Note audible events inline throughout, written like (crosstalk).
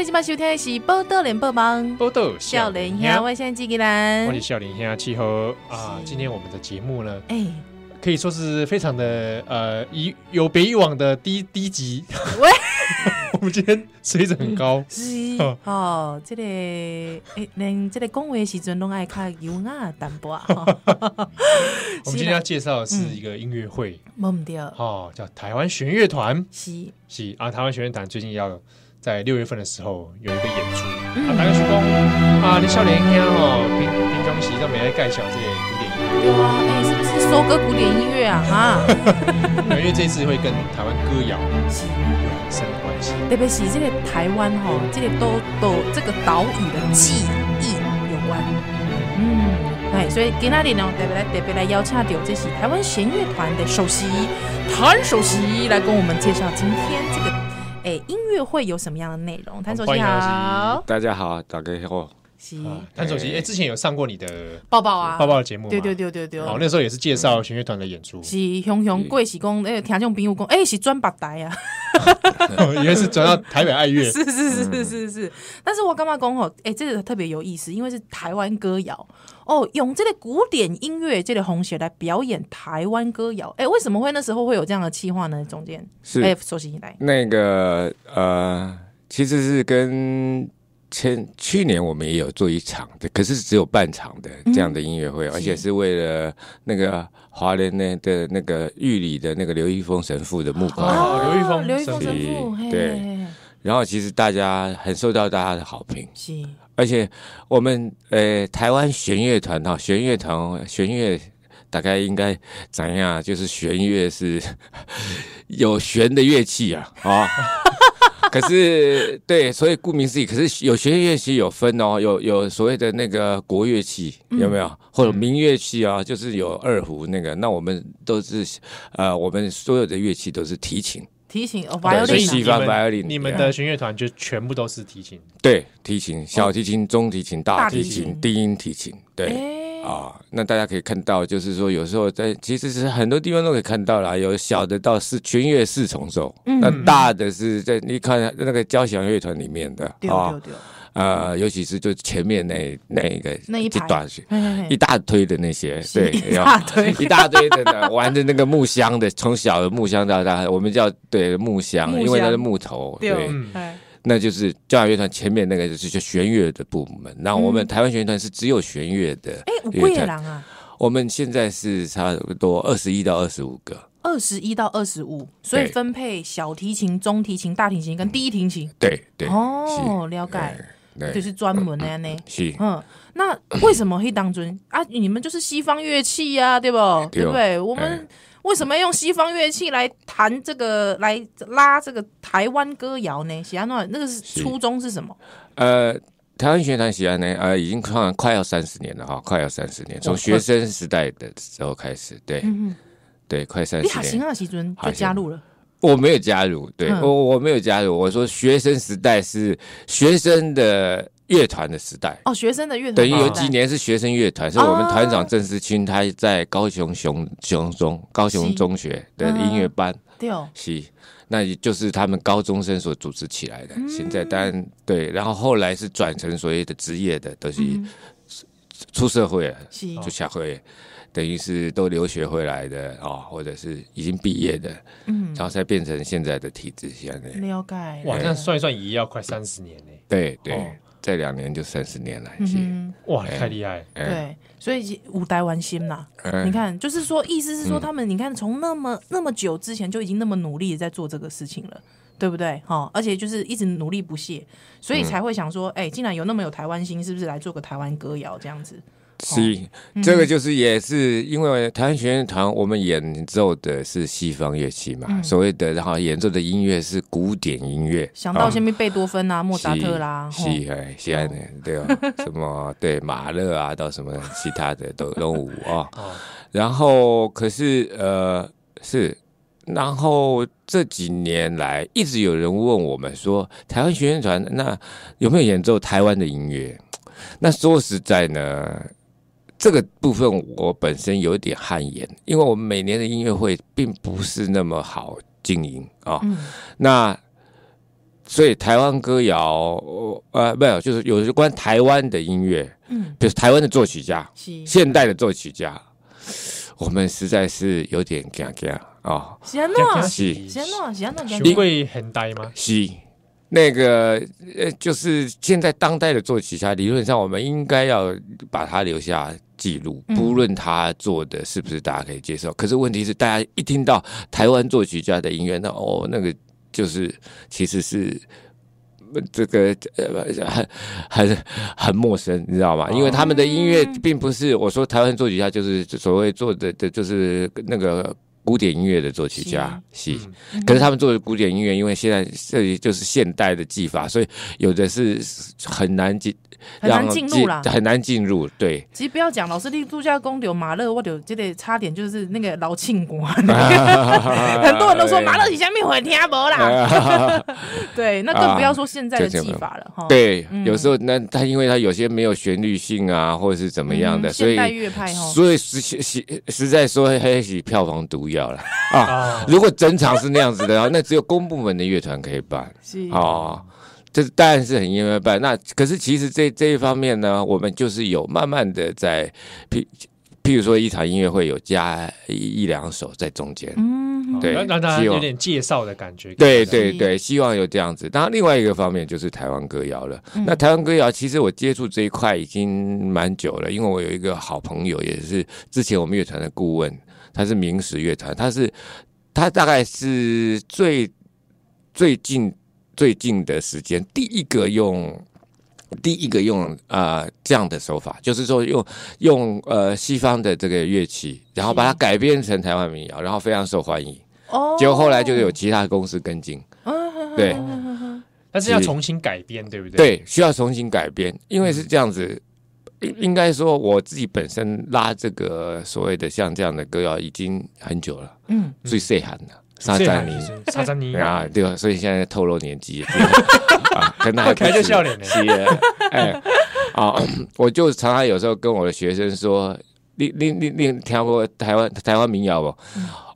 你今晚收听的是《报道联播网》，报道少年兄，我现在纪吉兰，我是少年兄气候啊。今天我们的节目呢，哎、欸，可以说是非常的呃，以有别以往的低低级。喂，(laughs) 我们今天水准很高，是。哦，这个哎，连这个讲话时阵拢爱较优雅淡薄啊。(laughs) 我们今天要介绍的是一个音乐会，忘不掉哦，叫台湾弦乐团，是。是啊，台湾弦乐团最近要。在六月份的时候有一个演出，啊，大家说啊，你少年兄哦，平平常时都没来介绍这个古典音乐。有啊，哎，是不是收割古典音乐啊？哈，(laughs) 因为这次会跟台湾歌谣是有很深的关系，特别是这个台湾哈，这个都都这个岛屿的记忆有关。嗯，哎，所以今天呢，特别来特别来邀请到这是台湾弦乐团的首席谭首席来跟我们介绍今天这个。哎，音乐会有什么样的内容？谭首席好，大家好，大家好。是谭首席，哎，之前有上过你的抱抱啊，抱抱的节目，对对对对对。哦，那时候也是介绍弦乐团的演出。是雄雄贵喜公，哎，听众朋友讲，哎，是专八台啊，(laughs) 原来是转到台北爱乐。(laughs) 是是是是是是。但是我干嘛讲吼？哎，这个特别有意思，因为是台湾歌谣哦，用这个古典音乐这个红鞋来表演台湾歌谣。哎，为什么会那时候会有这样的计划呢？中间是哎，首席来那个呃，其实是跟。前去年我们也有做一场的，可是只有半场的这样的音乐会，嗯，而且是为了那个华联那的那个玉里的那个刘一峰神父的募款。哦，刘一峰，刘一峰神父，对。然后其实大家很受到大家的好评，是。而且我们呃台湾弦乐团哈，弦乐团弦乐大概应该怎样？就是弦乐是 (laughs) 有弦的乐器啊啊。可是，对，所以顾名思义，可是有弦乐器有分哦，有有所谓的那个国乐器有没有？嗯、或者民乐器啊，就是有二胡那个。那我们都是，呃，我们所有的乐器都是提琴，提琴哦，所以西方 violin，你们的弦乐团就全部都是提琴，对，提琴、小提琴、中提琴、大提琴、低音提琴，对。欸啊、哦，那大家可以看到，就是说有时候在其实是很多地方都可以看到啦，有小的到四全乐四重奏，嗯，那大的是在你看那个交响乐团里面的啊，呃，尤其是就前面那那一个那一段一大堆的那些，对，一大堆。一大堆的 (laughs) 玩的那个木箱的，从小的木箱到大，我们叫对木箱，因为它是木头，对。对。嗯那就是交响乐团前面那个就是弦乐的部门，那我们台湾弦乐团是只有弦乐的。哎、嗯，五个人啊？我们现在是差不多二十一到二十五个。二十一到二十五，所以分配小提琴、中提琴、大提琴跟低提琴。对对。哦，了解。就是专门的呢。是。嗯，那为什么会当尊啊？你们就是西方乐器呀、啊，对不？对不对？我们。为什么要用西方乐器来弹这个，来拉这个台湾歌谣呢？喜安诺，那个是初衷是什么？呃，台湾弦乐团喜安呢，呃，已经快快要三十年了哈，快要三十年，从学生时代的时候开始，对，嗯、对，快三十年。你好，行啊，西尊就加入了。我没有加入，对、嗯、我我没有加入。我说学生时代是学生的。乐团的时代。哦，学生的乐团等于有几年是学生乐团，是我们团长郑思清，他在高雄雄雄中高雄中学的音乐班，对哦，是，那也就是他们高中生所组织起来的。现在当然对，然后后来是转成所谓的职业的，都是出社会了，就下会，等于是都留学回来的啊，或者是已经毕业的，嗯，然后才变成现在的体制现在。了解，哇，那算一算也要快三十年呢。对对。这两年就三十年了，嗯，哇，太厉害！对，所以五台玩心啦。你看，就是说，意思是说，他们你看，从那么那么久之前就已经那么努力在做这个事情了，对不对？哈，而且就是一直努力不懈，所以才会想说，哎，竟然有那么有台湾心，是不是来做个台湾歌谣这样子？是，这个就是也是因为台湾学院团，我们演奏的是西方乐器嘛，嗯、所谓的然后演奏的音乐是古典音乐，想到前面贝多芬啊、莫扎特啦，是哎，现在呢，对吧？什么对马勒啊，到什么其他的都都有啊。然后可是呃是，然后这几年来一直有人问我们说，台湾学院团那有没有演奏台湾的音乐？那说实在呢。这个部分我本身有点汗颜，因为我们每年的音乐会并不是那么好经营啊。哦嗯、那所以台湾歌谣，呃，没有，就是有关台湾的音乐，嗯，就是台湾的作曲家，是现代的作曲家，我们实在是有点尴尬啊。是安怎？是是安怎？是安怎？你会很呆吗？是那个呃，就是现在当代的作曲家，理论上我们应该要把它留下记录，不论他做的是不是大家可以接受。可是问题是，大家一听到台湾作曲家的音乐，那哦，那个。就是其实是这个呃很很很陌生，你知道吗？因为他们的音乐并不是我说台湾作曲家，就是所谓做的的就是那个古典音乐的作曲家，是。可是他们做的古典音乐，因为现在这里就是现代的技法，所以有的是很难进。很难进入啦，很难进入。对，其实不要讲，老师，你度假宫有马勒，我就这个差点就是那个老庆国，(laughs) (laughs) 很多人都说马勒以前没会听不啦。(laughs) 对，那更不要说现在的技法了哈。对，有时候那他因为他有些没有旋律性啊，或者是怎么样的，所以现代乐派所以实实实在说还是票房毒药了啊！如果整场是那样子的，那只有公部门的乐团可以办。是啊。这当然是很应该办，那可是其实这这一方面呢，我们就是有慢慢的在，譬譬如说一场音乐会有加一一两首在中间，嗯，对，让大家有点介绍的感觉，对对对，希望有这样子。当然，另外一个方面就是台湾歌谣了。嗯、那台湾歌谣其实我接触这一块已经蛮久了，因为我有一个好朋友，也是之前我们乐团的顾问，他是明史乐团，它是它大概是最最近。最近的时间，第一个用，第一个用啊、呃、这样的手法，就是说用用呃西方的这个乐器，然后把它改编成台湾民谣，然后非常受欢迎。哦，结果后来就有其他公司跟进。对，但是要重新改编，对不对？对，需要重新改编，因为是这样子，应应该说我自己本身拉这个所谓的像这样的歌谣已经很久了，嗯，最岁寒的。沙赞尼，沙赞尼啊，对吧？所以现在透露年纪，(laughs) 啊，可能还开着笑脸呢。哎，啊，我就常常有时候跟我的学生说，你你你你听过台湾台湾民谣不？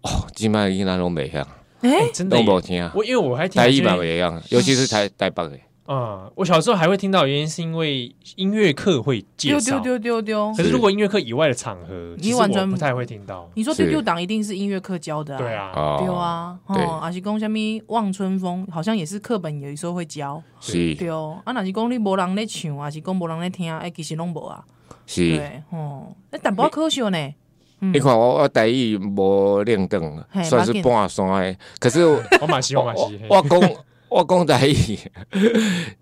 哦，基本上已经那种美样，哎，真的，我听啊，我因为我还听台语版一样，尤其是台台北的。嗯，我小时候还会听到，原因是因为音乐课会介绍，丢丢丢丢。可是如果音乐课以外的场合，你完全不太会听到。你说丢丢党一定是音乐课教的，啊？对啊，对啊，哦，阿是讲什么望春风，好像也是课本有时候会教，是，对哦。啊，那是讲你无人咧唱，还是讲无人咧听，哎，其实拢无啊，是，哦，哎，但不可惜呢。你看我我台语无练等，算是半山的，可是我蛮喜欢，我蛮喜欢，我讲。我公仔，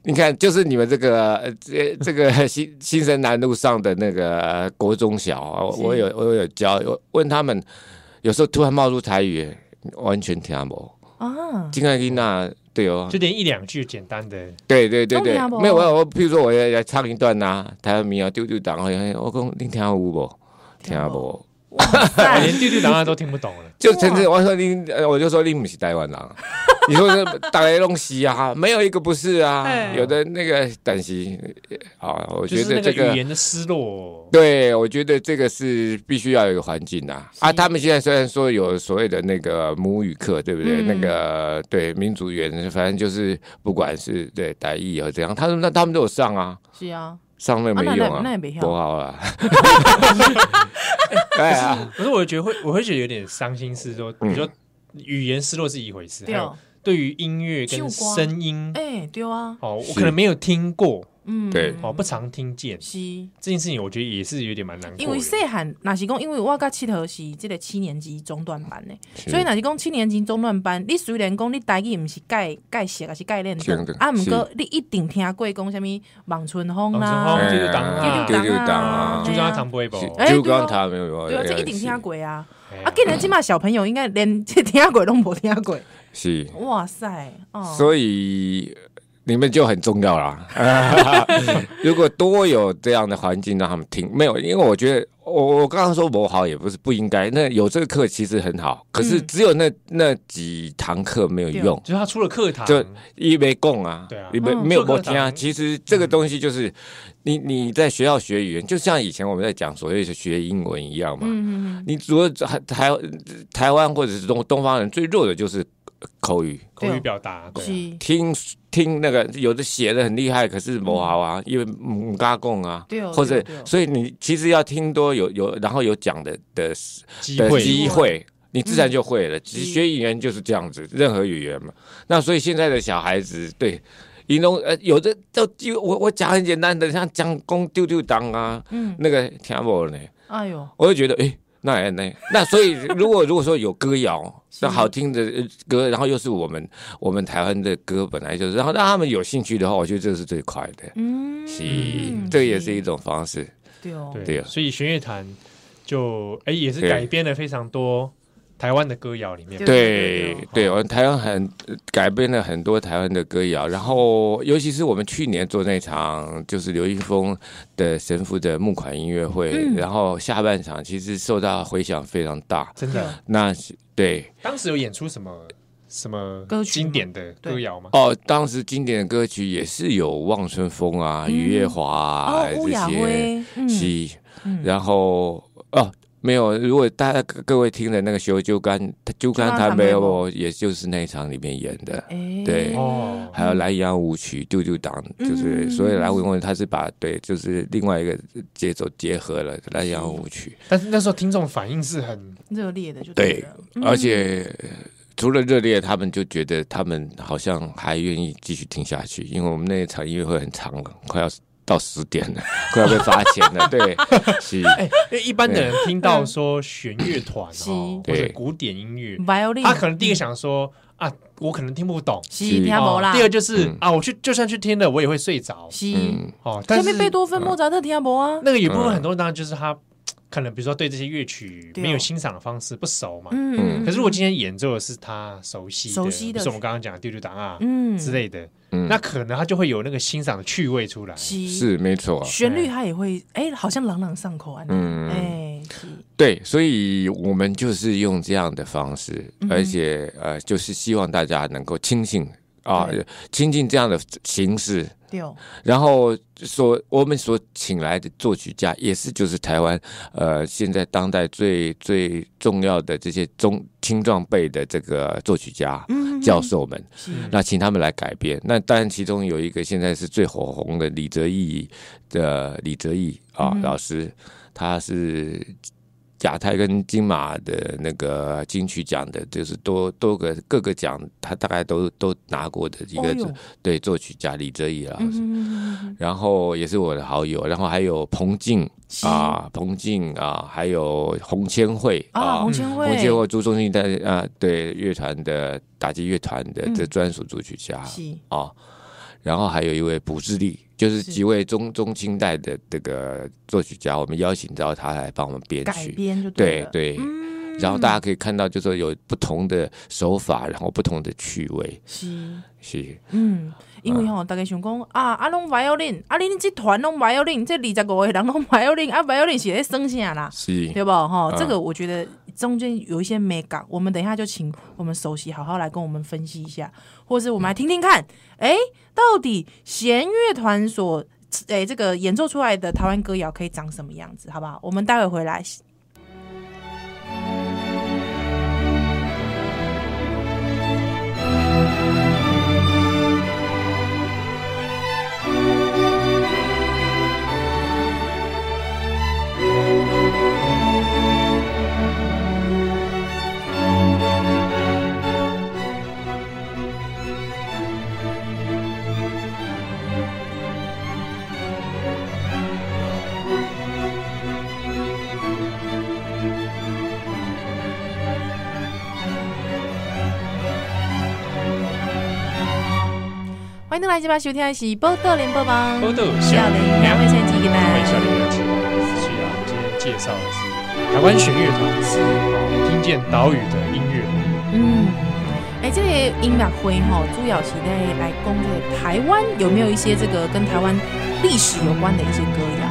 你看，就是你们这个这这个 (laughs) 新新生南路上的那个国中小啊，我有我有教，问他们，有时候突然冒出台语，完全听不啊。金爱丽娜，对哦，就连一两句简单的，对对对对，没有我我，譬如说我要来唱一段呐，台湾民谣丢丢档，我讲你听有无？听不？(laughs) 连丢丢档案都听不懂了，就甚至我说你，我就说你不是台湾人。你说是大雷弄西啊，没有一个不是啊，有的那个但是啊，我觉得这个语言的失落，对，我觉得这个是必须要有一个环境啊。啊，他们现在虽然说有所谓的那个母语课，对不对？那个对民族语言，反正就是不管是对台语和怎样，他们那他们都有上啊，是啊，上了没用啊，多好啊。(laughs) 对啊，可是我觉得会，我会觉得有点伤心，是说，你说语言失落是一回事，还有。对于音乐跟声音，哎，对啊，哦，我可能没有听过，嗯，对，哦，不常听见，是。这件事情，我觉得也是有点蛮难过。因为细汉那是讲，因为我甲七头是这个七年级中段班的，所以那是讲七年级中段班，你虽然讲你台语不是概概写，还是盖练的，啊，不过你一定听过讲什么望春风啦，丢丢档啊，丢丢档啊，就刚刚不会播，就刚刚他没有，对啊，这一定听过啊，啊，既然起码小朋友应该连听过都没听过。是，哇塞，哦，所以你们就很重要啦。(laughs) 如果多有这样的环境让他们听，没有，因为我觉得我我刚刚说不好也不是不应该。那有这个课其实很好，可是只有那那几堂课没有用，就是他出了课堂就一没供啊，对啊，你们没有过听啊。其实这个东西就是你你在学校学语言，就像以前我们在讲所谓的学英文一样嘛。你如果台台台湾或者是东东方人最弱的就是。口语，口语表达，对，听听那个有的写的很厉害，可是不好啊，因为母嘎贡啊，或者所以你其实要听多有有，然后有讲的的机会，机会，你自然就会了。其实学语言就是这样子，任何语言嘛。那所以现在的小孩子对。形容呃，有的就就我我讲很简单的，像讲公丢丢当啊，嗯，那个听不呢？哎呦，我就觉得哎，那那那所以如 (laughs) 果如果说有歌谣，那好听的歌，然后又是我们我们台湾的歌，本来就是，然后让他们有兴趣的话，我觉得这是最快的。嗯，是，这也是一种方式。对哦，对哦，所以弦乐团就哎也是改编了非常多。台湾的歌谣里面，对对，我们台湾很改编了很多台湾的歌谣，然后尤其是我们去年做那场就是刘一峰的神父的募款音乐会，嗯、然后下半场其实受到回响非常大，真的。那对，当时有演出什么什么经典的歌谣吗？哦，当时经典的歌曲也是有《望春风》啊，嗯《雨夜花》啊这些，是，然后哦。没有，如果大家各位听的那个《修就干》，就干他没有，也就是那一场里面演的，欸、对，哦、还有《兰阳舞曲》，丢丢党，就是、嗯、所以来问问他是把对，就是另外一个节奏结合了《兰阳舞曲》，但是那时候听众反应是很热烈的，就对，对，而且除了热烈，他们就觉得他们好像还愿意继续听下去，因为我们那一场音乐会很长了，快要。到十点了，(laughs) 快要被罚钱了。对，(laughs) 是。哎，因为一般的人听到说弦乐团哦，或者古典音乐，他可能第一个想说啊，我可能听不懂，是听不啦。第二就是啊，我去就算去听了，我也会睡着。是哦，但是贝多芬、莫扎特听不啊？那个也不分很多当然就是他。可能比如说对这些乐曲没有欣赏的方式不熟嘛，嗯，可是如果今天演奏的是他熟悉的，熟悉的，是我们刚刚讲的丢丢档啊，嗯。之类的，嗯，那可能他就会有那个欣赏的趣味出来，是。没错，旋律他也会哎，好像朗朗上口啊，嗯，哎，对，所以我们就是用这样的方式，而且呃，就是希望大家能够亲近啊，亲近这样的形式。然后所我们所请来的作曲家也是就是台湾呃现在当代最最重要的这些中青壮辈的这个作曲家教授们，那请他们来改编。那当然其中有一个现在是最火红的李泽毅的李泽毅啊老师，他是。亚太跟金马的那个金曲奖的，就是多多个各个奖，他大概都都拿过的一个、哦、对作曲家李泽毅老师，嗯、然后也是我的好友，然后还有彭静啊，彭静啊，还有洪千惠啊，洪千惠，洪千惠朱宗庆的啊，对乐团的打击乐团的这专属作曲家、嗯、啊，然后还有一位卜智力。就是几位中中清代的这个作曲家，我们邀请到他来帮我们编曲，改编就对对，然后大家可以看到，就是说有不同的手法，然后不同的趣味，是。是，嗯，因为吼，大家想讲啊，啊拢 violin，啊恁这团拢 violin，这二十五个人拢 violin，啊 violin 是在生啥啦？是，对不？哈？这个我觉得中间有一些美感，我们等一下就请我们首席好好来跟我们分析一下，或是我们来听听看，哎。到底弦乐团所诶、这个演奏出来的台湾歌谣可以长什么样子？好不好？我们待会回来。欢迎来这边收听的是《波豆联播网》，宝岛小林两位先进来，欢迎小林有请。是啊，今天介绍的是台湾弦乐团，是哦，听见岛屿的音乐。嗯，哎，这个音乐会哈，主要是在来讲这个台湾有没有一些这个跟台湾历史有关的一些歌谣。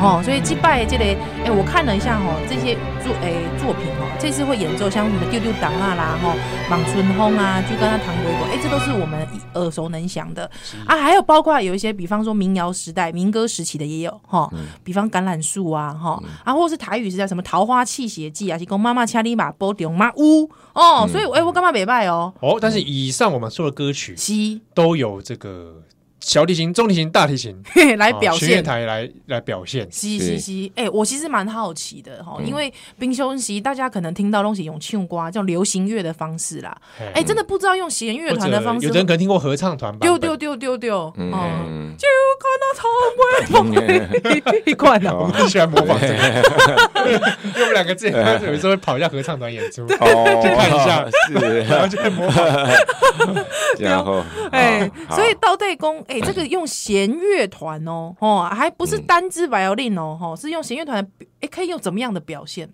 哦，所以祭拜这类，哎，我看了一下哈，这些作哎作品哦，这次会演奏像什么丢丢挡啊啦，哈，望春风啊，就跟他唐国国，哎，这都是我们耳熟能详的。啊，还有包括有一些，比方说民谣时代、民歌时期的也有哈，比方橄榄树啊，哈，啊，或者是台语时代什么桃花泣血记啊，是讲妈妈掐你马波丢妈呜哦，所以哎，我干嘛没拜哦？哦，但是以上我们说的歌曲，都有这个。小提琴、中提琴、大提琴 (laughs) 来表现，弦乐台来来表现。嘻嘻嘻，哎，我其实蛮好奇的哈，因为冰休息，大家可能听到东西用唱歌，这种流行乐的方式啦。哎，真的不知道用弦乐团的方式。有人可能听过合唱团吧？丢丢丢丢丢，嗯，就看到草莓一块的，我们喜欢模仿这个。因为我们两个之前开始有时候会跑一下合唱团演出，去看一下，是，然后就会模仿。(laughs) 然后，哎，所以到对公。哎、欸，这个用弦乐团哦，哦，还不是单支 violin 哦，哦，是用弦乐团，哎，可以用怎么样的表现？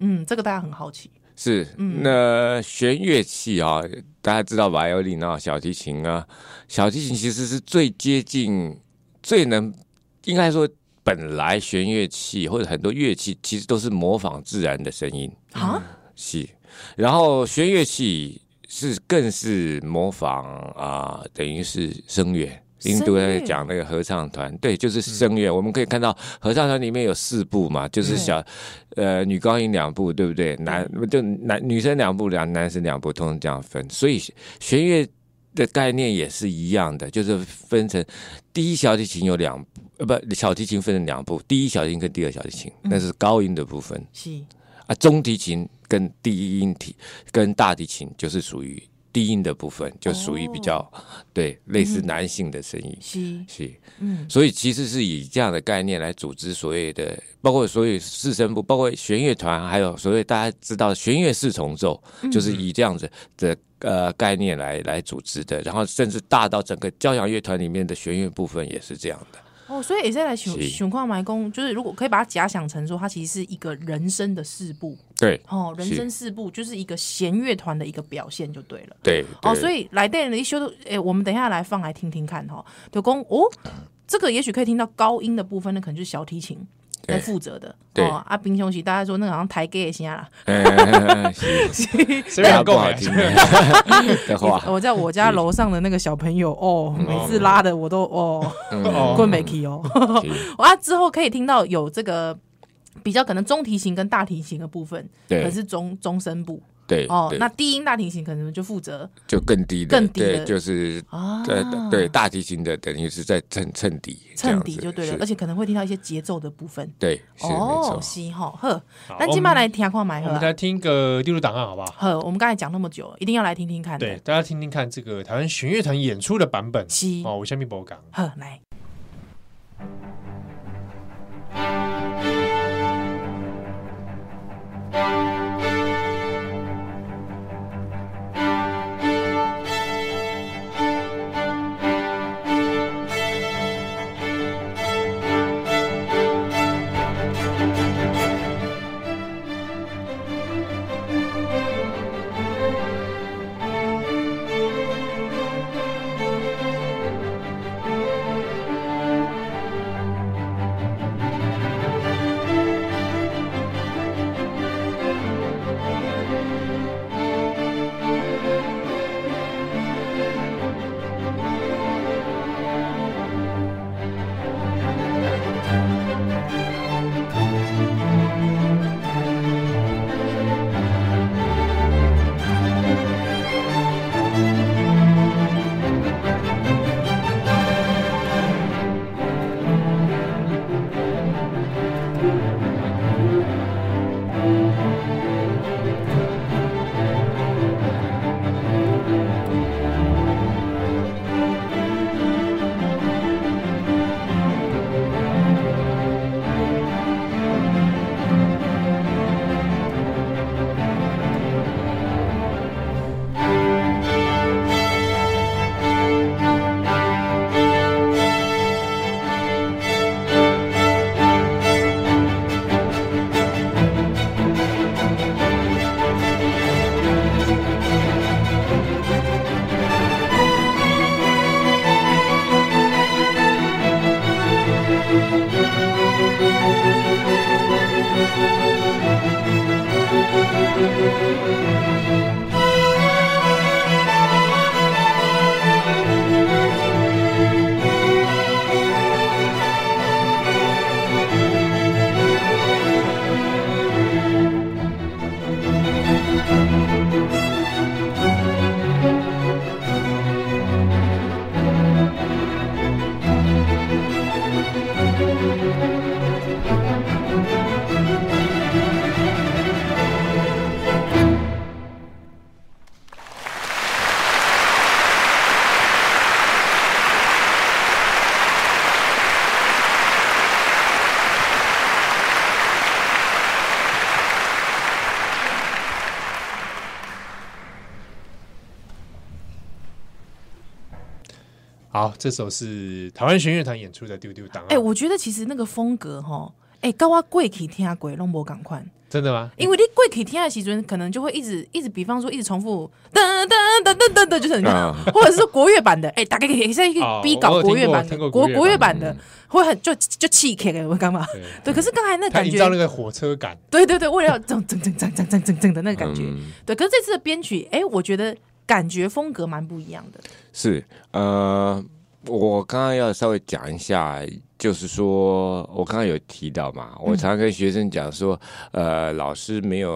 嗯，这个大家很好奇。是，嗯、那弦乐器啊，大家知道 violin 啊，小提琴啊，小提琴其实是最接近、最能，应该说，本来弦乐器或者很多乐器其实都是模仿自然的声音啊，是，然后弦乐器是更是模仿啊，等于是声乐。印度在讲那个合唱团，对，就是声乐。嗯、我们可以看到合唱团里面有四部嘛，就是小，嗯、呃，女高音两部，对不对？男就男女生两部，两男生两部，通常这样分。所以弦乐的概念也是一样的，就是分成第一小提琴有两，呃，不，小提琴分成两部，第一小提琴跟第二小提琴，那是高音的部分。是啊，中提琴跟第一音提跟大提琴就是属于。低音的部分就属于比较、哦、对类似男性的声音，是。是，嗯，所以其实是以这样的概念来组织所谓的，包括所有四声部，包括弦乐团，还有所谓大家知道弦乐四重奏，嗯、就是以这样子的呃概念来来组织的，然后甚至大到整个交响乐团里面的弦乐部分也是这样的。哦，所以也是来想想看埋工，就是如果可以把它假想成说，它其实是一个人声的四部，对，哦，人生四部就是一个弦乐团的一个表现就对了，对，哦，所以来电的一修，哎，我们等一下来放来听听看哈，就公哦，这个也许可以听到高音的部分，那可能就是小提琴。来负责的。哦，啊，平常时大家说那个好像台阶声啦，谁要够好听的话，(laughs) 我在我家楼上的那个小朋友哦，每次拉的我都哦，困没起哦，(laughs) 啊，之后可以听到有这个比较可能中提琴跟大提琴的部分，可是中中声部。对哦，那低音大提琴可能就负责就更低的，更低的，就是对对大提琴的等于是在衬衬底，衬底就对了，而且可能会听到一些节奏的部分。对，哦，是哈呵，那今麦来听看买，我们来听个第六档案好不好？呵，我们刚才讲那么久，一定要来听听看。对，大家听听看这个台湾弦乐团演出的版本。是哦，我下面播讲。呵，来。这首是台湾弦乐团演出的《丢丢档案》。哎，我觉得其实那个风格哈，哎，跟我过去听下鬼弄波赶快。真的吗？因为你过去听的时阵，可能就会一直一直，比方说一直重复噔噔噔噔噔噔，就是很，或者是说国乐版的，哎，大概可以现在逼搞国乐版的国国乐版的，会很就就气开的，我干嘛？对，可是刚才那感觉，营造那个火车感。对对对，为了要这种铮铮铮铮铮铮铮的那个感觉。对，可是这次的编曲，哎，我觉得感觉风格蛮不一样的。是，呃。我刚刚要稍微讲一下，就是说我刚刚有提到嘛，我常跟学生讲说，呃，老师没有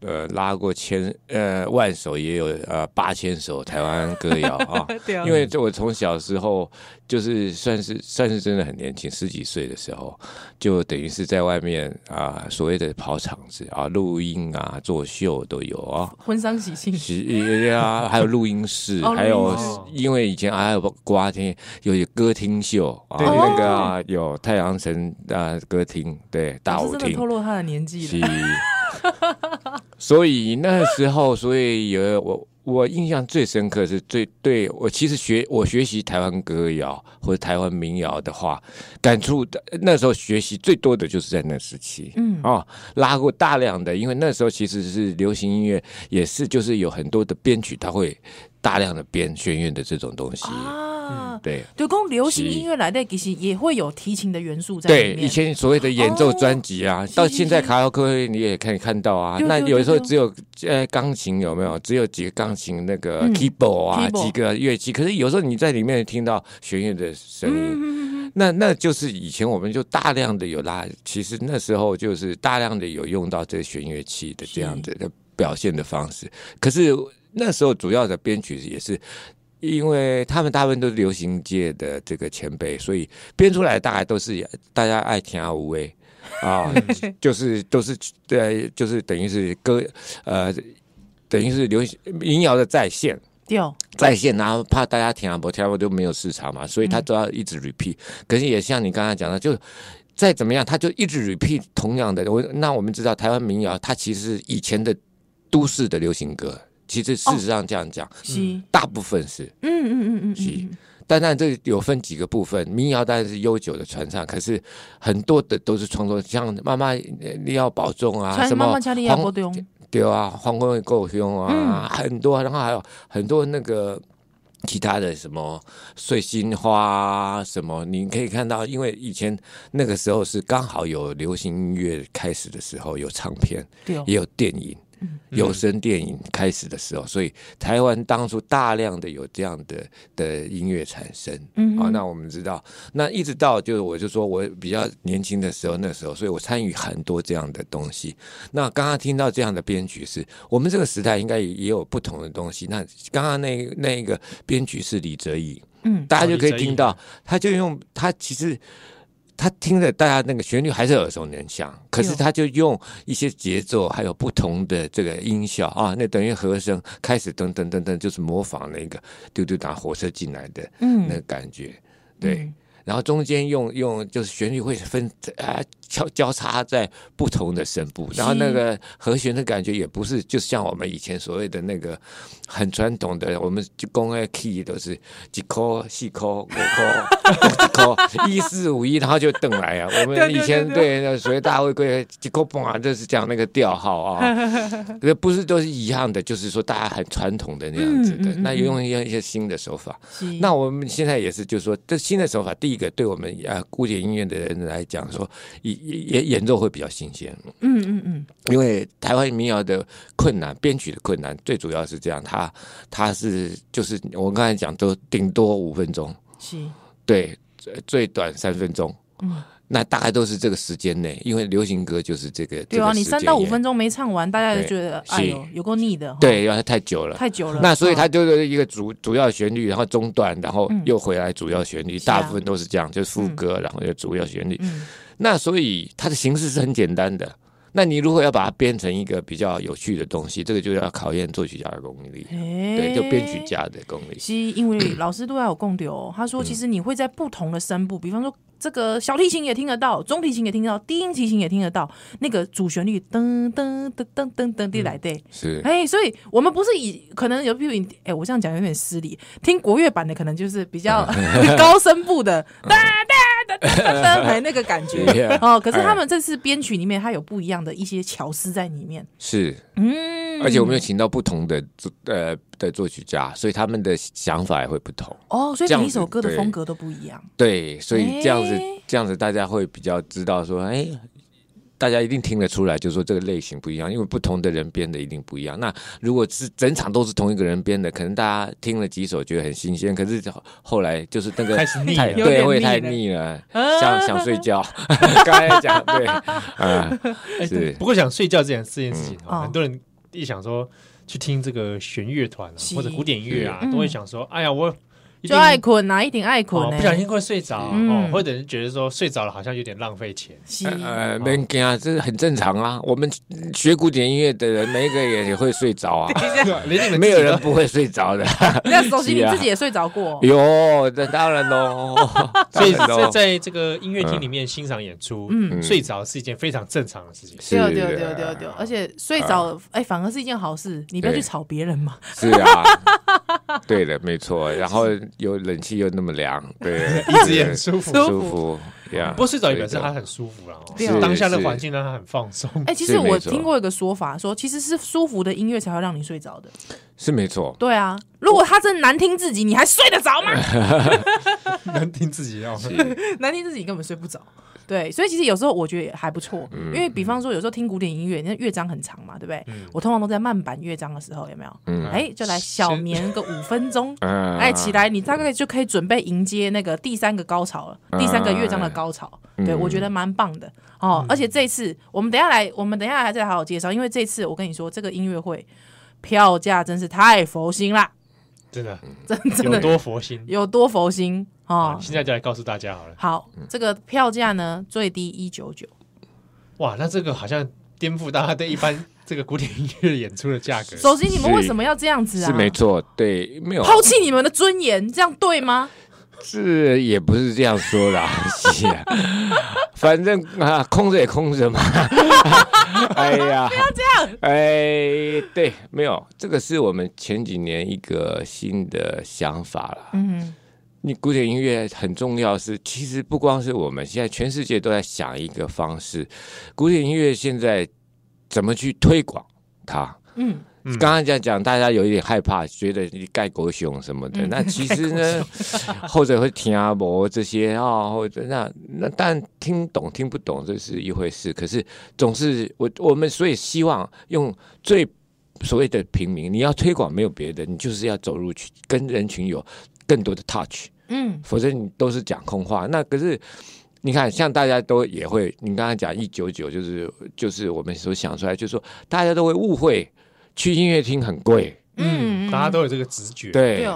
呃拉过千呃万首，也有呃八千首台湾歌谣 (laughs) 啊，因为这我从小时候。就是算是算是真的很年轻，十几岁的时候，就等于是在外面啊，所谓的跑场子啊，录音啊，做秀都有啊，婚丧喜庆，喜啊，还有录音室，还有因为以前还有瓜天有歌厅秀啊，那个啊有太阳神啊歌厅，对大舞厅，透露他的年纪了，(laughs) 所以那时候，所以有我。我印象最深刻是最对我其实学我学习台湾歌谣或者台湾民谣的话，感触的那时候学习最多的就是在那时期，嗯。哦，拉过大量的，因为那时候其实是流行音乐，也是就是有很多的编曲，他会大量的编弦乐的这种东西。啊对，就讲流行音乐来的，其实也会有提琴的元素在。对，以前所谓的演奏专辑啊，到现在卡拉 OK 你也可以看到啊。那有时候只有呃钢琴有没有？只有几个钢琴那个 keyboard 啊，几个乐器。可是有时候你在里面听到弦乐的声音，那那就是以前我们就大量的有拉。其实那时候就是大量的有用到这个弦乐器的这样子的表现的方式。可是那时候主要的编曲也是。因为他们大部分都是流行界的这个前辈，所以编出来大概都是大家爱听啊无畏啊，就是都是对，就是等于是歌呃，等于是流行民谣的再现，再现，然后怕大家听啊不听啊就没有市场嘛，所以他都要一直 repeat。可是也像你刚才讲的，就再怎么样，他就一直 repeat 同样的。我那我们知道台湾民谣，它其实以前的都市的流行歌。其实事实上这样讲，是。大部分是，嗯嗯嗯嗯，是，但但这有分几个部分，民谣当然是悠久的传唱，可是很多的都是创作，像妈妈你要保重啊，什么黄对啊，黄昏会够凶啊，很多，然后还有很多那个其他的什么碎心花什么，你可以看到，因为以前那个时候是刚好有流行音乐开始的时候，有唱片，也有电影。有声电影开始的时候，所以台湾当初大量的有这样的的音乐产生。嗯，好，那我们知道，那一直到就是我就说我比较年轻的时候，那时候，所以我参与很多这样的东西。那刚刚听到这样的编曲是，我们这个时代应该也也有不同的东西。那刚刚那那一个编曲是李泽颖，嗯，大家就可以听到，他就用他其实。他听着，大家那个旋律还是耳熟能详，可是他就用一些节奏，还有不同的这个音效啊，那等于和声开始等等等等，就是模仿那个丢丢打火车进来的那个感觉，嗯、对。嗯。然后中间用用就是旋律会分啊交交叉在不同的声部，然后那个和弦的感觉也不是就像我们以前所谓的那个很传统的，我们就公的 key 都是几颗细颗五颗 (laughs) 几颗一四五一，然后就等来啊。(laughs) 我们以前对那所谓大会规几颗嘣啊，就是讲那个调号啊，(laughs) 不是都是一样的，就是说大家很传统的那样子的。那用一些新的手法，那我们现在也是，就是说这新的手法，第一。个对我们啊古典音乐的人来讲，说以演演奏会比较新鲜。嗯嗯嗯，因为台湾民谣的困难，编曲的困难，最主要是这样，它它是就是我刚才讲，都顶多五分钟，是，对，最短三分钟。嗯。那大概都是这个时间内，因为流行歌就是这个。对啊，你三到五分钟没唱完，大家就觉得哎呦，有够腻的。对，因为它太久了。太久了。那所以它就是一个主主要旋律，然后中断，然后又回来主要旋律，大部分都是这样，就是副歌，然后又主要旋律。那所以它的形式是很简单的。那你如果要把它编成一个比较有趣的东西，这个就要考验作曲家的功力，对，就编曲家的功力。是因为老师都要有共流，他说其实你会在不同的声部，比方说。这个小提琴也听得到，中提琴也听得到，低音提琴也听得到。那个主旋律噔噔噔噔噔噔的来的，是哎，所以我们不是以可能有比如哎，我这样讲有点失礼。听国乐版的可能就是比较 (laughs) 高声部的哒哒，(laughs) 哎，那个感觉哦。可是他们这次编曲里面，它有不一样的一些巧思在里面。是，嗯，而且我们有请到不同的呃的作曲家，所以他们的想法也会不同。哦，所以每一首歌的风格都不一样。对，所以这样子。这样子大家会比较知道说，哎，大家一定听得出来，就是说这个类型不一样，因为不同的人编的一定不一样。那如果是整场都是同一个人编的，可能大家听了几首觉得很新鲜，可是后来就是那个开始腻了，对，会太腻了，想想睡觉。(laughs) 刚才讲对，啊，是。不过想睡觉这件这件事情，很多人一想说去听这个弦乐团或者古典音乐啊，都会想说，哎呀，我。就爱困呐，一定爱困，不小心会睡着哦，或者是觉得说睡着了好像有点浪费钱。呃，没惊啊，这是很正常啊。我们学古典音乐的人，每一个也也会睡着啊，(laughs) 没有人不会睡着的。(laughs) 那首席你 (laughs) 自己也睡着过？有，这当然喽。所以在在这个音乐厅里面欣赏演出，嗯，睡着是一件非常正常的事情。对对对对对，而且睡着哎，反而是一件好事，你不要去吵别人嘛。是啊，(laughs) 对的，没错。然后。有冷气又那么凉，(laughs) 对，一直也很舒服，舒服。不过睡着也表示他很舒服了，当下的环境让他很放松。哎，其实我听过一个说法，说其实是舒服的音乐才会让你睡着的，是没错。对啊，如果他真难听自己，你还睡得着吗？(laughs) 难听自己要，难听自己根本睡不着。对，所以其实有时候我觉得也还不错，因为比方说有时候听古典音乐，那乐章很长嘛，对不对？我通常都在慢板乐章的时候，有没有？哎，就来小眠个五分钟，(laughs) 哎，起来你大概就可以准备迎接那个第三个高潮了，第三个乐章的高潮。对，我觉得蛮棒的哦。而且这次我们等下来，我们等下还再好好介绍，因为这次我跟你说，这个音乐会票价真是太佛心啦，真的，真真的有多佛心，有多佛心。哦，现在就来告诉大家好了。好，这个票价呢，最低一九九。哇，那这个好像颠覆大家对一般这个古典音乐演出的价格。首先，你们为什么要这样子啊？是没错，对，没有抛弃你们的尊严，这样对吗？是，也不是这样说的，(laughs) 是啊，反正啊，空着也空着嘛。(laughs) 哎呀，不要这样。哎，对，没有，这个是我们前几年一个新的想法了。嗯。你古典音乐很重要，是其实不光是我们，现在全世界都在想一个方式，古典音乐现在怎么去推广它？嗯，刚刚这样讲，大家有一点害怕，觉得你盖狗熊什么的。嗯、那其实呢，(laughs) 或者会听阿伯这些啊、哦，或者那那但听懂听不懂这是一回事。可是总是我我们所以希望用最所谓的平民，你要推广没有别的，你就是要走入去跟人群有。更多的 touch，嗯，否则你都是讲空话。那可是你看，像大家都也会，你刚才讲一九九，就是就是我们所想出来，就是说大家都会误会去音乐厅很贵，嗯，大家都有这个直觉，对，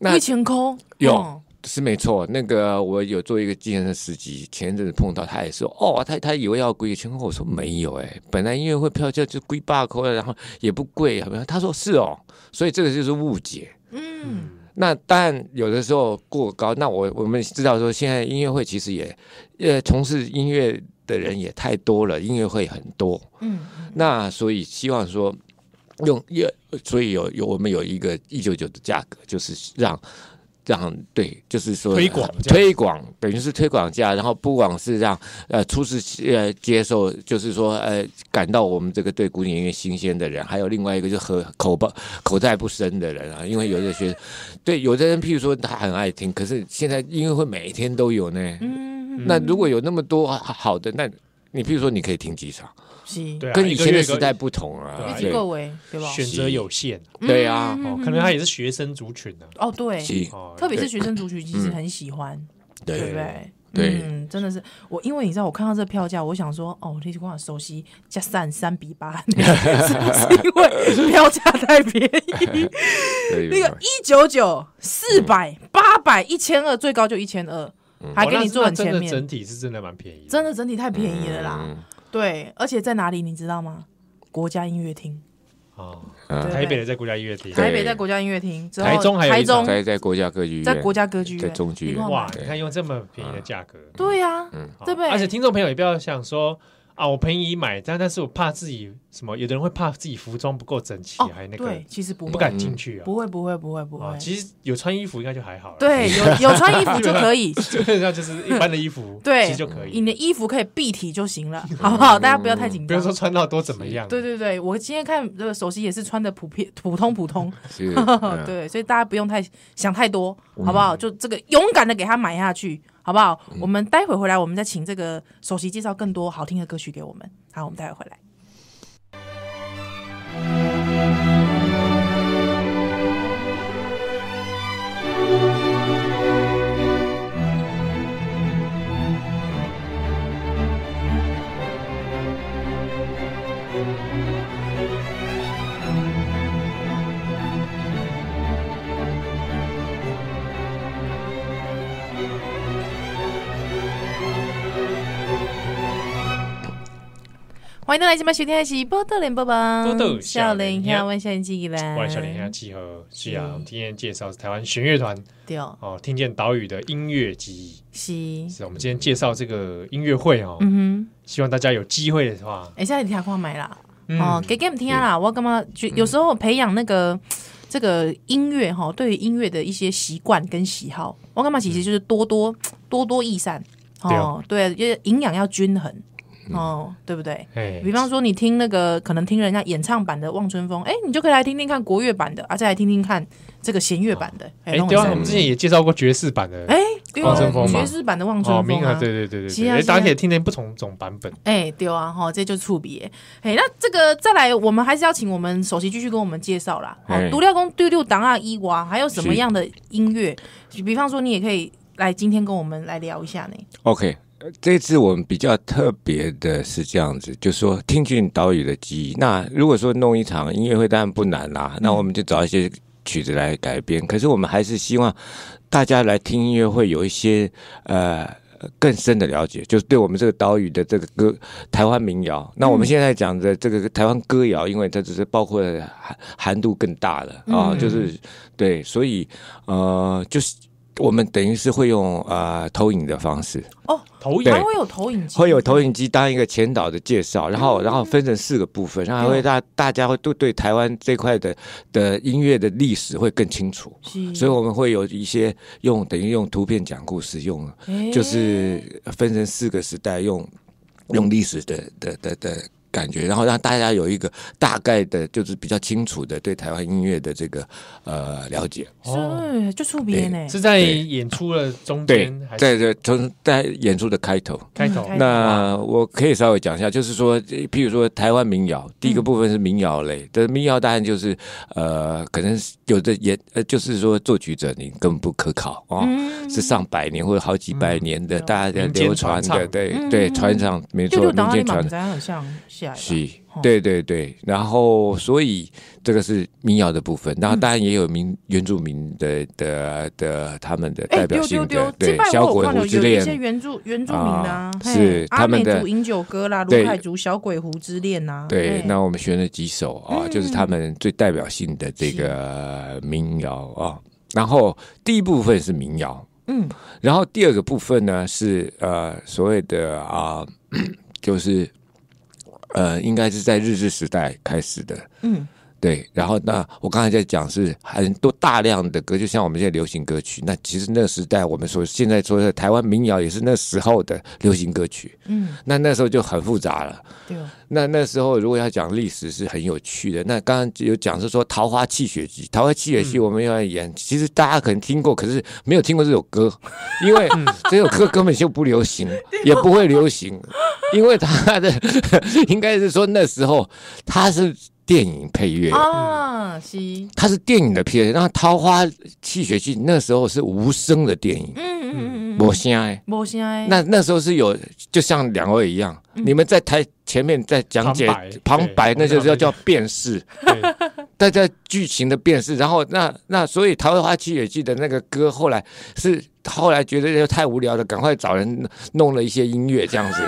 那一千空有是没错。那个我有做一个计程车司机，前一阵子碰到他也说，哦，他他以为要贵一千块，我说没有，哎，本来音乐会票价就贵八块，然后也不贵？他说是哦，所以这个就是误解，嗯。那当然有的时候过高，那我我们知道说，现在音乐会其实也，呃，从事音乐的人也太多了，音乐会很多，嗯，那所以希望说用，所以有有我们有一个一九九的价格，就是让。这样对，就是说推广推广等于是推广价，然后不光是让呃初次呃接受，就是说呃感到我们这个对古典音乐新鲜的人，还有另外一个就是和口不口袋不深的人啊，因为有的学对有的人，譬如说他很爱听，可是现在音乐会每天都有呢，嗯，那如果有那么多好的，那你比如说，你可以听几场，是，跟以前的时代不同啊，对，各位对。吧？选择有限，对啊，可能他也是学生族群呢。哦，对，特别是学生族群，其实很喜欢，对不对？对，嗯，真的是。我，因为你知道，我看到这票价，我想说，哦，你光熟悉加三三比八，是因为票价太便宜。(laughs) 那个一九九、四百、八百、一千二，最高就一千二，还给你坐很前面。整体是真的蛮便宜，真的整体太便宜了啦。对，而且在哪里你知道吗？国家音乐厅。哦，台北的在国家音乐厅，台北在国家音乐厅，台中还有台中在在国家歌剧院，在国家歌剧院，在中剧院。哇，你看用这么便宜的价格，对呀，对不对？而且听众朋友也不要想说。啊，我便宜买，但但是我怕自己什么？有的人会怕自己服装不够整齐，还那个，对，其实不不敢进去啊。不会，不会，不会，不会。其实有穿衣服应该就还好了。对，有有穿衣服就可以，(laughs) 基本上就是一般的衣服，对，其实就可以。你的衣服可以蔽体就行了，(laughs) 好不好？大家不要太紧张，不要说穿到多怎么样。对对对，我今天看这个首席也是穿的普遍、普通、普通，(laughs) 对，所以大家不用太想太多，好不好？就这个勇敢的给他买下去。好不好？我们待会回来，我们再请这个首席介绍更多好听的歌曲给我们。好，我们待会回来。欢迎大家来今晚收听的是《波特连播报》，小林兄，我小林记来，我小林兄集合，是。啊，我们今天介绍是台湾弦乐团，对。哦，听见岛屿的音乐记忆，是，是我们今天介绍这个音乐会哦，嗯哼，希望大家有机会的话，哎，现在你听看买啦，哦，给给我们听啦，我干嘛？就有时候培养那个这个音乐哈，对于音乐的一些习惯跟喜好，我干嘛？其实就是多多多多益善。哦，对，营养要均衡。哦，对不对？哎比方说你听那个，可能听人家演唱版的《望春风》，哎，你就可以来听听看国乐版的，啊，再来听听看这个弦乐版的。哎，对啊，我们之前也介绍过爵士版的，哎，望春风爵士版的《望春风》啊，对对对对，哎，大家可以听听不同种版本。哎，对啊，哈，这就是触别。哎，那这个再来，我们还是要请我们首席继续跟我们介绍啦。好，独料工丢丢当啊伊娃，还有什么样的音乐？比方说，你也可以来今天跟我们来聊一下呢。OK。这次我们比较特别的是这样子，就是说听进岛屿的记忆。那如果说弄一场音乐会，当然不难啦。那我们就找一些曲子来改编。可是我们还是希望大家来听音乐会有一些呃更深的了解，就是对我们这个岛屿的这个歌台湾民谣。那我们现在讲的这个台湾歌谣，因为它只是包括含含度更大了啊，就是对，所以呃就是。我们等于是会用啊、呃、投影的方式哦，投影。还会有投影机，会有投影机当一个前导的介绍，然后然后分成四个部分，然后还会大大家会都对台湾这块的的音乐的历史会更清楚，所以我们会有一些用等于用图片讲故事，用就是分成四个时代，用用历史的的的的。的感觉，然后让大家有一个大概的，就是比较清楚的对台湾音乐的这个呃了解。哦，就出边呢？是在演出的中间，在在从在演出的开头。开头。那我可以稍微讲一下，就是说，譬如说台湾民谣，第一个部分是民谣类的民谣，当然就是呃，可能有的演呃，就是说作曲者你根本不可考啊，是上百年或者好几百年的大家流传的，对对，传唱没错，民间传唱很像。是，对对对，然后所以这个是民谣的部分，然后当然也有民原住民的的的他们的代表性的，对，小鬼湖之恋，一些原住原住民啊，是他们的饮酒歌啦，鲁凯族小鬼湖之恋呐，对，那我们选了几首啊，就是他们最代表性的这个民谣啊，然后第一部分是民谣，嗯，然后第二个部分呢是呃所谓的啊，(coughs) 就是。呃，应该是在日治时代开始的，嗯，对。然后那我刚才在讲是很多大量的歌，就像我们现在流行歌曲。那其实那个时代，我们说现在说的台湾民谣也是那时候的流行歌曲，嗯。那那时候就很复杂了，对。那那时候如果要讲历史是很有趣的。那刚刚有讲是说《桃花泣血记》，《桃花泣血记》我们要演，嗯、其实大家可能听过，可是没有听过这首歌，(laughs) 因为这首歌根本就不流行，也不会流行，因为他的 (laughs) 应该是说那时候他是。电影配乐啊，是，它是电影的配乐。然后《桃花泣血记》那时候是无声的电影，嗯嗯嗯，没声哎，没声哎。那那时候是有，就像两位一样，你们在台前面在讲解旁白，那就是要叫辨识，大家剧情的辨识。然后那那所以《桃花七月记》的那个歌后来是后来觉得太无聊了，赶快找人弄了一些音乐这样子。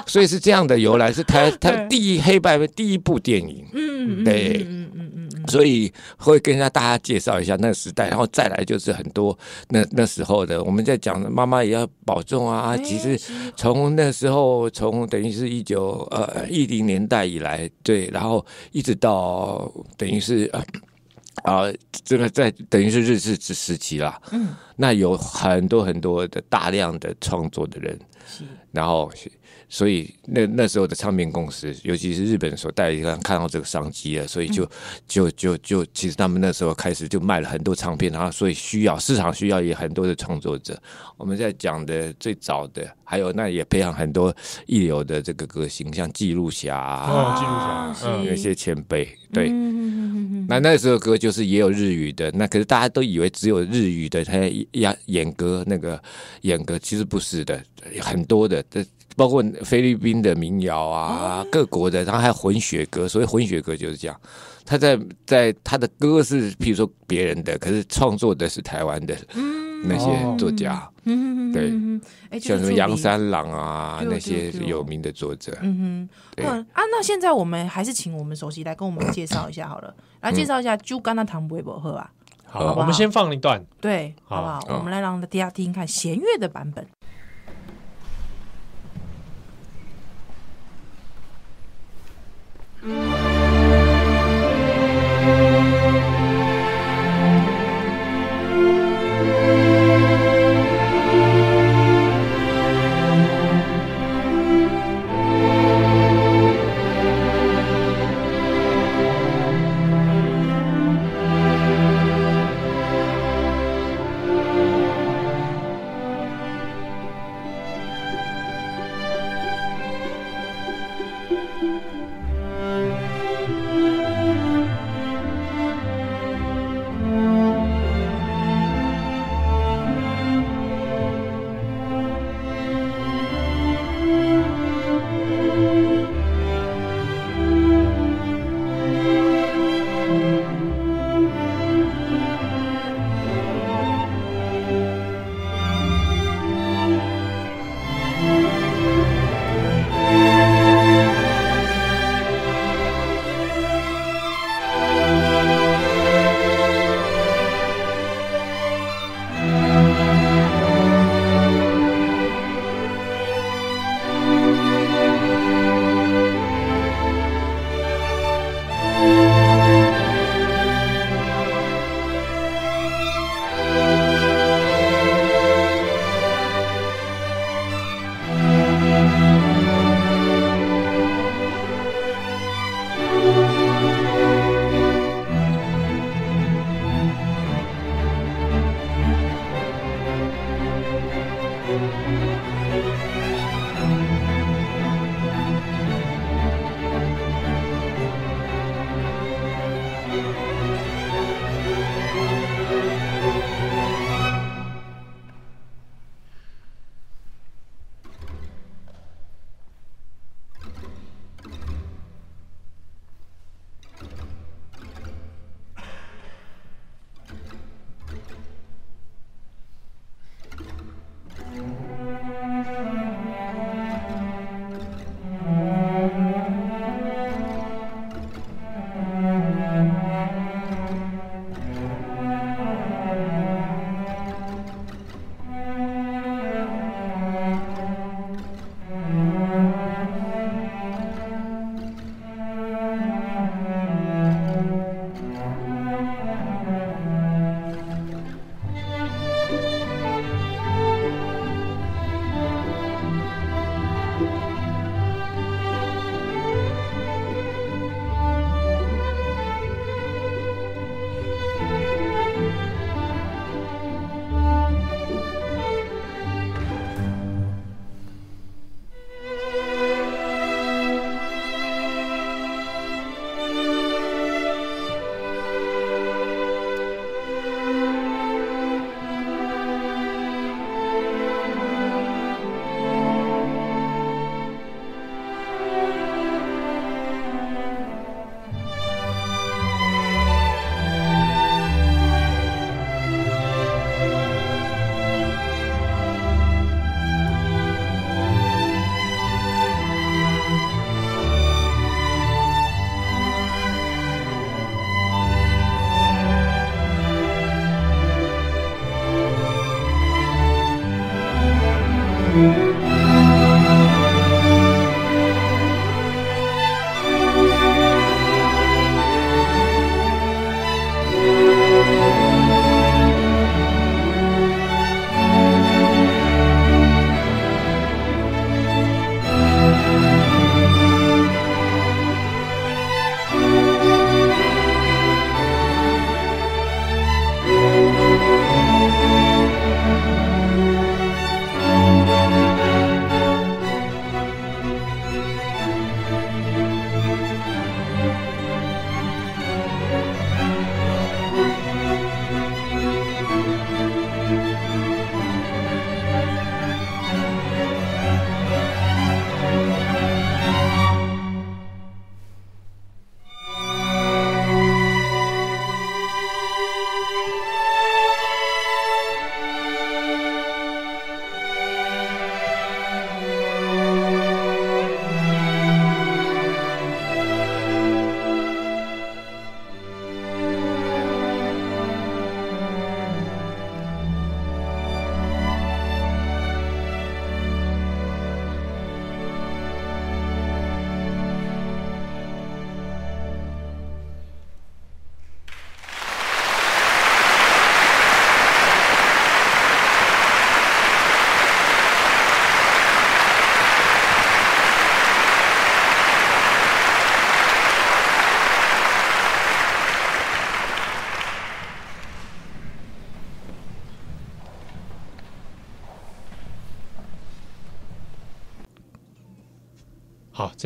(laughs) 所以是这样的由来，是台 (laughs) 他第一黑白的第一部电影，嗯，对，嗯嗯嗯，所以会跟大家介绍一下那个时代，然后再来就是很多那那时候的，我们在讲的妈妈也要保重啊。其实从那时候，从等于是一九呃一零年代以来，对，然后一直到等于是啊，这个在等于是日治时期啦，嗯，那有很多很多的大量的创作的人，是，然后。所以那那时候的唱片公司，尤其是日本所代理商看到这个商机了，所以就就就就，其实他们那时候开始就卖了很多唱片，然后所以需要市场需要也很多的创作者。我们在讲的最早的，还有那也培养很多一流的这个歌星，像记录侠啊，记录侠，那些前辈。对，那那时候歌就是也有日语的，那可是大家都以为只有日语的，他演演歌那个演歌，其实不是的，很多的这。包括菲律宾的民谣啊，各国的，然后还有混血歌。所谓混血歌就是这样，他在在他的歌是，譬如说别人的，可是创作的是台湾的那些作家，嗯、对，像什么杨三郎啊那些有名的作者。嗯哼，对。啊，那现在我们还是请我们首席来跟我们介绍一下好了，来介绍一下《酒干那糖不会不喝》啊。好，我们先放一段，对，好。不好？我们来让大家听听看弦乐的版本。Bye.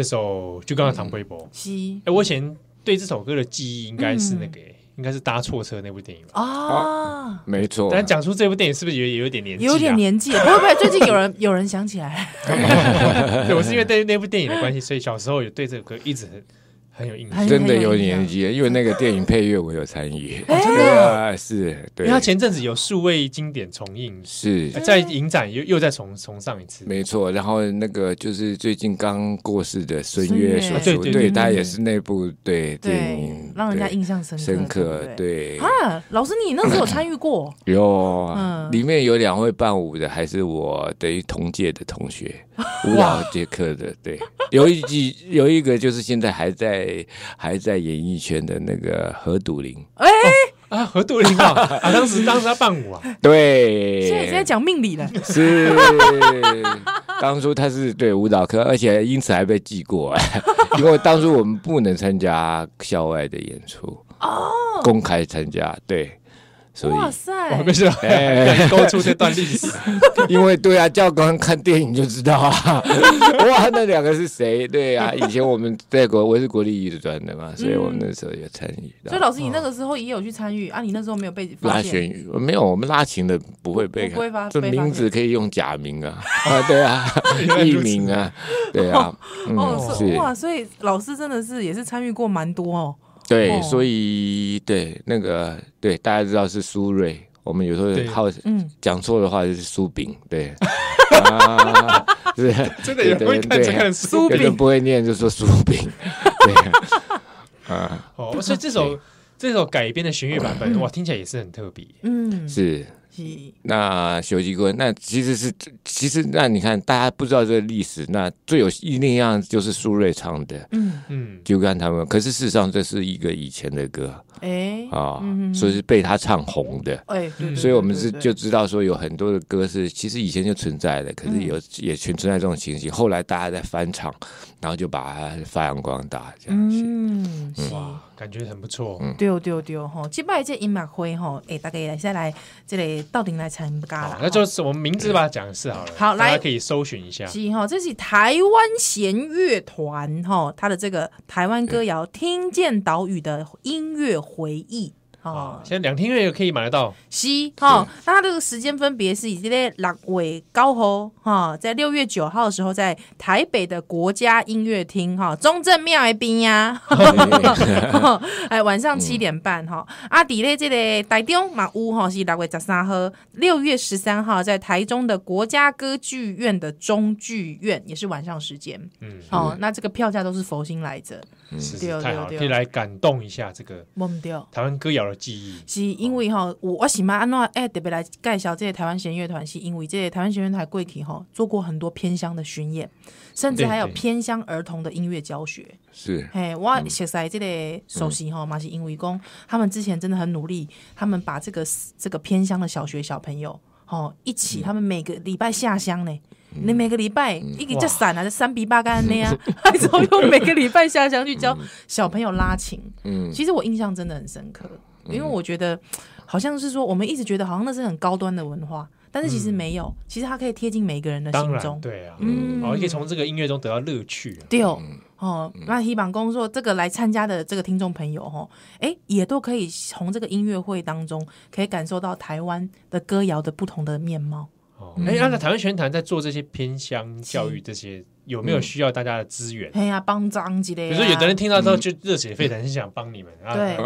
这首就刚刚唐贵博，是哎，我以前对这首歌的记忆应该是那个，应该是搭错车那部电影啊，没错。但讲出这部电影是不是也有点年纪？有点年纪，会不会最近有人 (laughs) 有人想起来？对，我是因为对那部电影的关系，所以小时候有对这首歌一直很。很有印象，真的有年纪，因为那个电影配乐我有参与。(laughs) 对啊，是，对。因为他前阵子有数位经典重映，是在影展又又再重重上一次。没错，然后那个就是最近刚过世的孙悦叔叔，对，他也是那部对电影，让人家印象深深刻。对啊，老师，你那时候有参与过？有，里面有两位伴舞的，还是我等于同届的同学，舞蹈节课的。对，有一季有一个就是现在还在。还在演艺圈的那个何笃林，哎、欸哦、啊，何笃林啊，(laughs) 啊，当时当时他伴舞啊，对，现在现在讲命理了，是，(laughs) 当初他是对舞蹈课，而且因此还被记过，(laughs) 因为当初我们不能参加校外的演出，哦，公开参加，对。哇塞！我没事，哎，勾出这段历史，(laughs) 因为对啊，教官看电影就知道啊。(laughs) 哇，那两个是谁？对啊，以前我们在国，我是国立艺术专的嘛，所以我们那时候也参与。所以老师，你那个时候也有去参与啊？你那时候没有被拉弦？没有，我们拉琴的不会被，不会发，这名字可以用假名啊，(laughs) 啊，对啊，艺名啊，对啊，哦，是哇，所以老师真的是也是参与过蛮多哦。对，所以对那个对大家知道是苏芮，我们有时候好讲错的话就是苏炳，(laughs) 对，对，真的也不会看这个苏炳，不会念就说苏炳，(laughs) 对，啊，哦，所以这首这首改编的弦乐版本哇，听起来也是很特别，嗯，是。那小吉哥，那其实是其实那你看，大家不知道这个历史，那最有印象就是苏芮唱的，嗯。嗯，就看他们。可是事实上，这是一个以前的歌，哎。啊，所以是被他唱红的，哎，所以我们是就知道说有很多的歌是其实以前就存在的，可是有也全存在这种情形，后来大家在翻唱，然后就把它发扬光大，这样子，嗯，哇。感觉很不错，嗯。对对对吼，即摆这音乐会吼，哎，大家来下来这里到底来参加啦，那就是我们名字把它讲是好了，好，大家可以搜寻一下，是哈，这是台湾弦乐团哈，他的这个台湾歌谣《听见岛屿的音乐回忆》。哦，现在两厅院也可以买得到。是，哈，那它这个时间分别是以这个六月九号，哈，在六月九号的时候，在台北的国家音乐厅，哈，中正庙那边呀，哎，晚上七点半，哈，阿迪嘞，这个台中马屋，哈，是六月十三号，六月十三号在台中的国家歌剧院的中剧院，也是晚上时间，嗯，好，那这个票价都是佛心来着，是太好了，可以来感动一下这个，台湾歌谣。的记忆。是因为哈，我我喜欢安诺哎特别来介绍这些台湾弦乐团，是因为这些台湾弦乐团过去哈做过很多偏乡的巡演，甚至还有偏乡儿童的音乐教学。是，嘿，我熟悉这个首席哈，嘛是因为讲他们之前真的很努力，他们把这个这个偏乡的小学小朋友，哦，一起，他们每个礼拜下乡呢。你每个礼拜一个叫散啊，就三比八干那样，(laughs) 还是后又每个礼拜下乡去教小朋友拉琴。嗯，其实我印象真的很深刻，因为我觉得好像是说，我们一直觉得好像那是很高端的文化，但是其实没有，其实它可以贴近每个人的心中。对啊，嗯，哦，可以从这个音乐中得到乐趣。对哦，哦，那希望工作这个来参加的这个听众朋友哦，哎，也都可以从这个音乐会当中可以感受到台湾的歌谣的不同的面貌。哎，那台湾弦乐团在做这些偏乡教育，这些有没有需要大家的资源？哎呀，帮张之类的。比如说，有的人听到之后就热血沸腾，很想帮你们。对，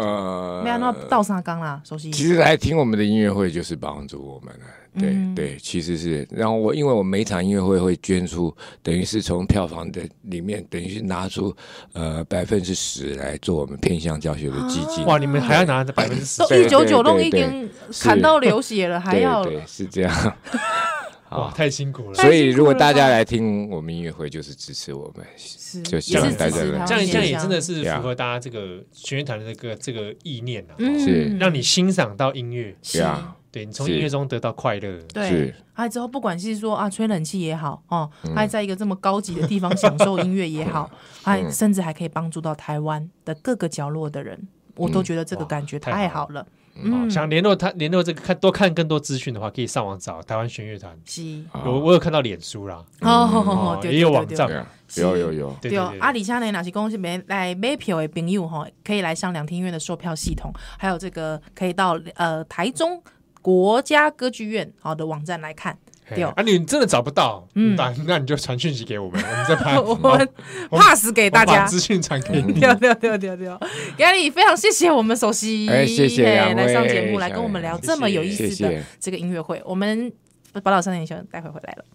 没有那倒沙缸啦，熟悉。其实来听我们的音乐会就是帮助我们了。对对，其实是。然后我因为我每场音乐会会捐出，等于是从票房的里面，等于是拿出呃百分之十来做我们偏向教学的基金。哇，你们还要拿着百分之十？都一九九弄已经砍到流血了，还要？对，是这样。(laughs) 哇，太辛苦了！所以如果大家来听我们音乐会，就是支持我们，是就希望大家这样。这样也真的是符合大家这个学院团的这个这个意念啊，是。让你欣赏到音乐，是。啊，对你从音乐中得到快乐，对，还之后不管是说啊吹冷气也好哦，还在一个这么高级的地方享受音乐也好，(laughs) 还甚至还可以帮助到台湾的各个角落的人，我都觉得这个感觉太好了。嗯，想联络他，联络这个看多看更多资讯的话，可以上网找台湾弦乐团。是，我我有看到脸书啦，哦，也有网站，有有有。对啊，阿里下呢，哪些公司没来买票的朋友哈，可以来上两厅院的售票系统，还有这个可以到呃台中国家歌剧院好的网站来看。对啊，你真的找不到，嗯，那那你就传讯息给我们，我们再拍，(laughs) 我们 pass 给大家，资讯传给你。对对对对对，压力非常谢谢我们首席，哎，谢谢来上节目来跟我们聊这么有意思的这个音乐会，我们宝岛少年兄待会回来了。